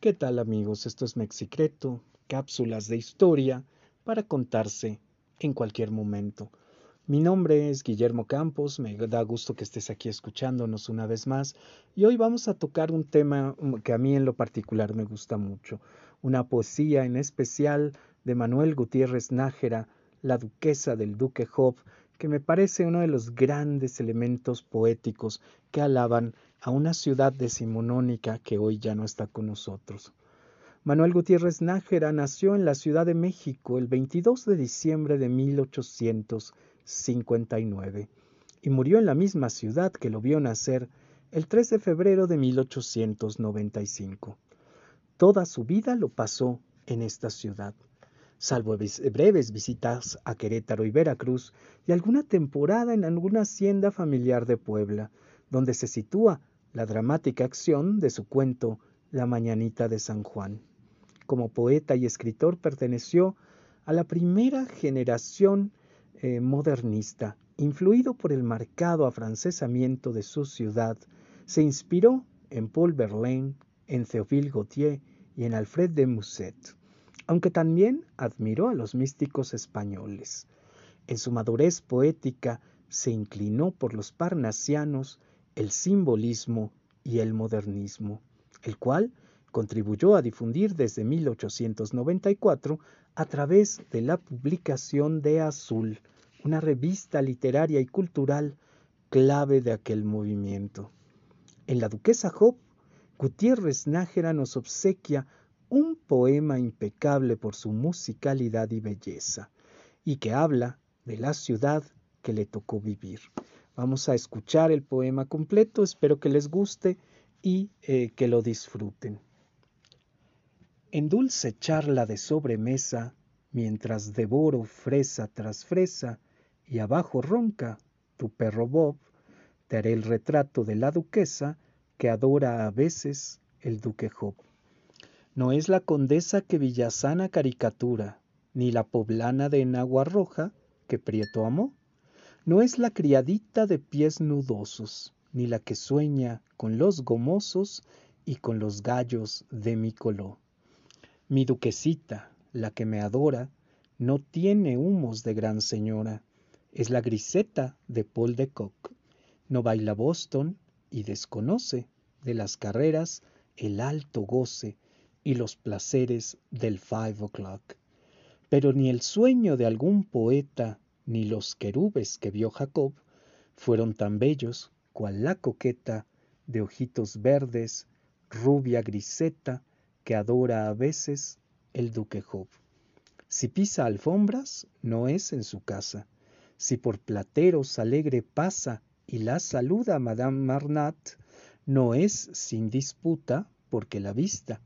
¿Qué tal amigos? Esto es Mexicreto, cápsulas de historia para contarse en cualquier momento. Mi nombre es Guillermo Campos, me da gusto que estés aquí escuchándonos una vez más y hoy vamos a tocar un tema que a mí en lo particular me gusta mucho, una poesía en especial de Manuel Gutiérrez Nájera, la duquesa del duque Job, que me parece uno de los grandes elementos poéticos que alaban a una ciudad decimonónica que hoy ya no está con nosotros. Manuel Gutiérrez Nájera nació en la Ciudad de México el 22 de diciembre de 1859 y murió en la misma ciudad que lo vio nacer el 3 de febrero de 1895. Toda su vida lo pasó en esta ciudad, salvo breves visitas a Querétaro y Veracruz y alguna temporada en alguna hacienda familiar de Puebla, donde se sitúa la dramática acción de su cuento La Mañanita de San Juan. Como poeta y escritor perteneció a la primera generación eh, modernista, influido por el marcado afrancesamiento de su ciudad, se inspiró en Paul Verlaine, en Théophile Gautier y en Alfred de Musset, aunque también admiró a los místicos españoles. En su madurez poética se inclinó por los parnasianos el simbolismo y el modernismo, el cual contribuyó a difundir desde 1894 a través de la publicación de Azul, una revista literaria y cultural clave de aquel movimiento. En La Duquesa Job, Gutiérrez Nájera nos obsequia un poema impecable por su musicalidad y belleza, y que habla de la ciudad que le tocó vivir. Vamos a escuchar el poema completo, espero que les guste y eh, que lo disfruten. En dulce charla de sobremesa, mientras devoro fresa tras fresa y abajo ronca tu perro Bob, te haré el retrato de la duquesa que adora a veces el duque Job. No es la condesa que Villasana caricatura, ni la poblana de Enagua Roja que Prieto amó no es la criadita de pies nudosos, ni la que sueña con los gomosos y con los gallos de mi color. Mi duquesita, la que me adora, no tiene humos de gran señora, es la griseta de Paul de Kock. No baila Boston y desconoce de las carreras el alto goce y los placeres del five o'clock. Pero ni el sueño de algún poeta ni los querubes que vio Jacob fueron tan bellos cual la coqueta de ojitos verdes, rubia griseta, que adora a veces el duque Job. Si pisa alfombras, no es en su casa. Si por plateros alegre pasa y la saluda Madame Marnat, no es sin disputa porque la vista,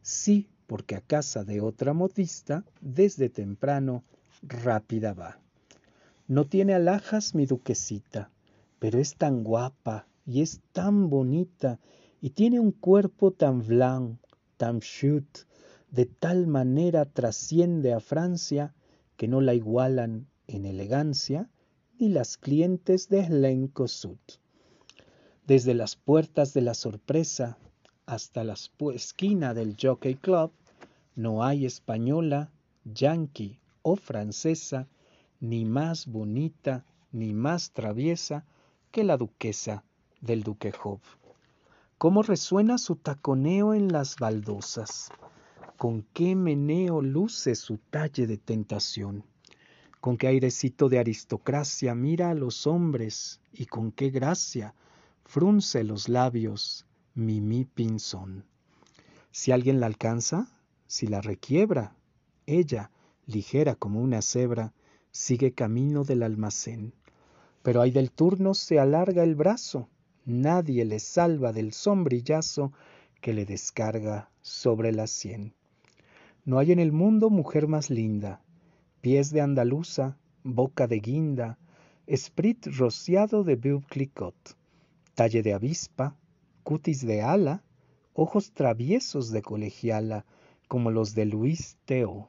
sí porque a casa de otra modista desde temprano rápida va. No tiene alhajas mi duquesita, pero es tan guapa y es tan bonita y tiene un cuerpo tan blanc, tan chut, de tal manera trasciende a Francia que no la igualan en elegancia ni las clientes de Helen Desde las puertas de la sorpresa hasta la esquina del Jockey Club, no hay española, yankee o francesa ni más bonita ni más traviesa que la duquesa del duque Job. ¿Cómo resuena su taconeo en las baldosas? ¿Con qué meneo luce su talle de tentación? ¿Con qué airecito de aristocracia mira a los hombres y con qué gracia frunce los labios Mimi Pinzón? Si alguien la alcanza, si la requiebra, ella, ligera como una cebra, sigue camino del almacén. Pero hay del turno se alarga el brazo, nadie le salva del sombrillazo que le descarga sobre la sien. No hay en el mundo mujer más linda, pies de andaluza, boca de guinda, esprit rociado de clicot, talle de avispa, cutis de ala, ojos traviesos de colegiala, como los de Luis Teo.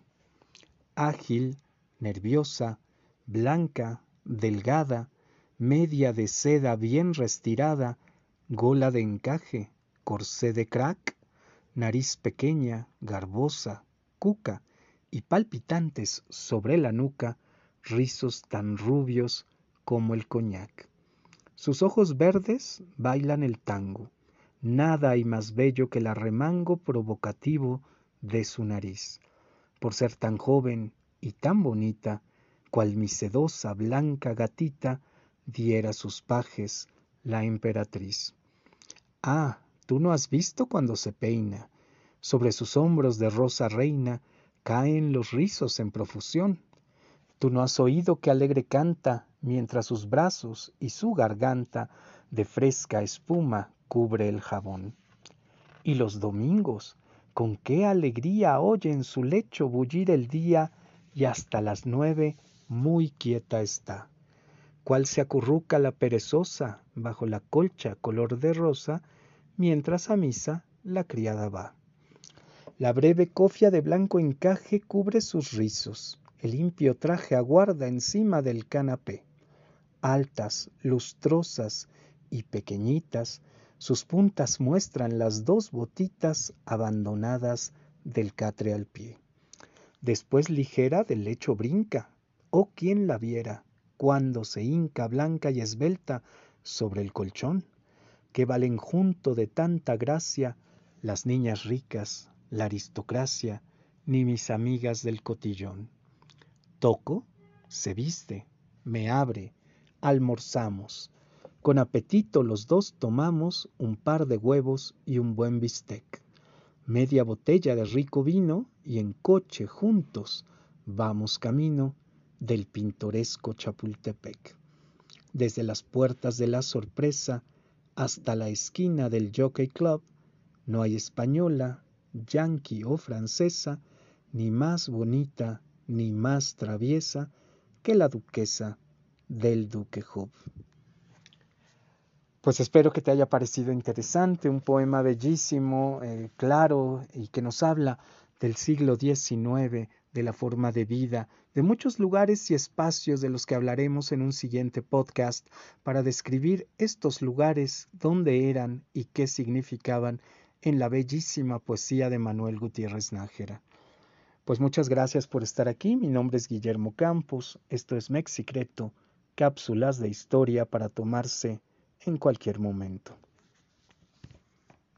Ágil, nerviosa, blanca, delgada, media de seda bien restirada, gola de encaje, corsé de crack, nariz pequeña, garbosa, cuca y palpitantes sobre la nuca, rizos tan rubios como el coñac. Sus ojos verdes bailan el tango. Nada hay más bello que el arremango provocativo de su nariz. Por ser tan joven y tan bonita, cual mi sedosa blanca gatita diera sus pajes la emperatriz. Ah, tú no has visto cuando se peina. Sobre sus hombros de rosa reina caen los rizos en profusión. Tú no has oído que alegre canta mientras sus brazos y su garganta de fresca espuma cubre el jabón. Y los domingos, con qué alegría oye en su lecho bullir el día y hasta las nueve muy quieta está. Cual se acurruca la perezosa bajo la colcha color de rosa, mientras a misa la criada va. La breve cofia de blanco encaje cubre sus rizos, el limpio traje aguarda encima del canapé. Altas, lustrosas y pequeñitas, sus puntas muestran las dos botitas abandonadas del catre al pie. Después ligera del lecho brinca, oh quien la viera, cuando se hinca blanca y esbelta sobre el colchón, que valen junto de tanta gracia las niñas ricas, la aristocracia, ni mis amigas del cotillón. Toco, se viste, me abre, almorzamos. Con apetito los dos tomamos un par de huevos y un buen bistec, media botella de rico vino y en coche juntos vamos camino del pintoresco Chapultepec. Desde las puertas de la sorpresa hasta la esquina del Jockey Club, no hay española, yanqui o francesa, ni más bonita ni más traviesa que la duquesa del Duque Hub. Pues espero que te haya parecido interesante, un poema bellísimo, eh, claro y que nos habla del siglo XIX, de la forma de vida, de muchos lugares y espacios de los que hablaremos en un siguiente podcast para describir estos lugares, dónde eran y qué significaban en la bellísima poesía de Manuel Gutiérrez Nájera. Pues muchas gracias por estar aquí. Mi nombre es Guillermo Campos. Esto es Mexicreto, cápsulas de historia para tomarse en cualquier momento.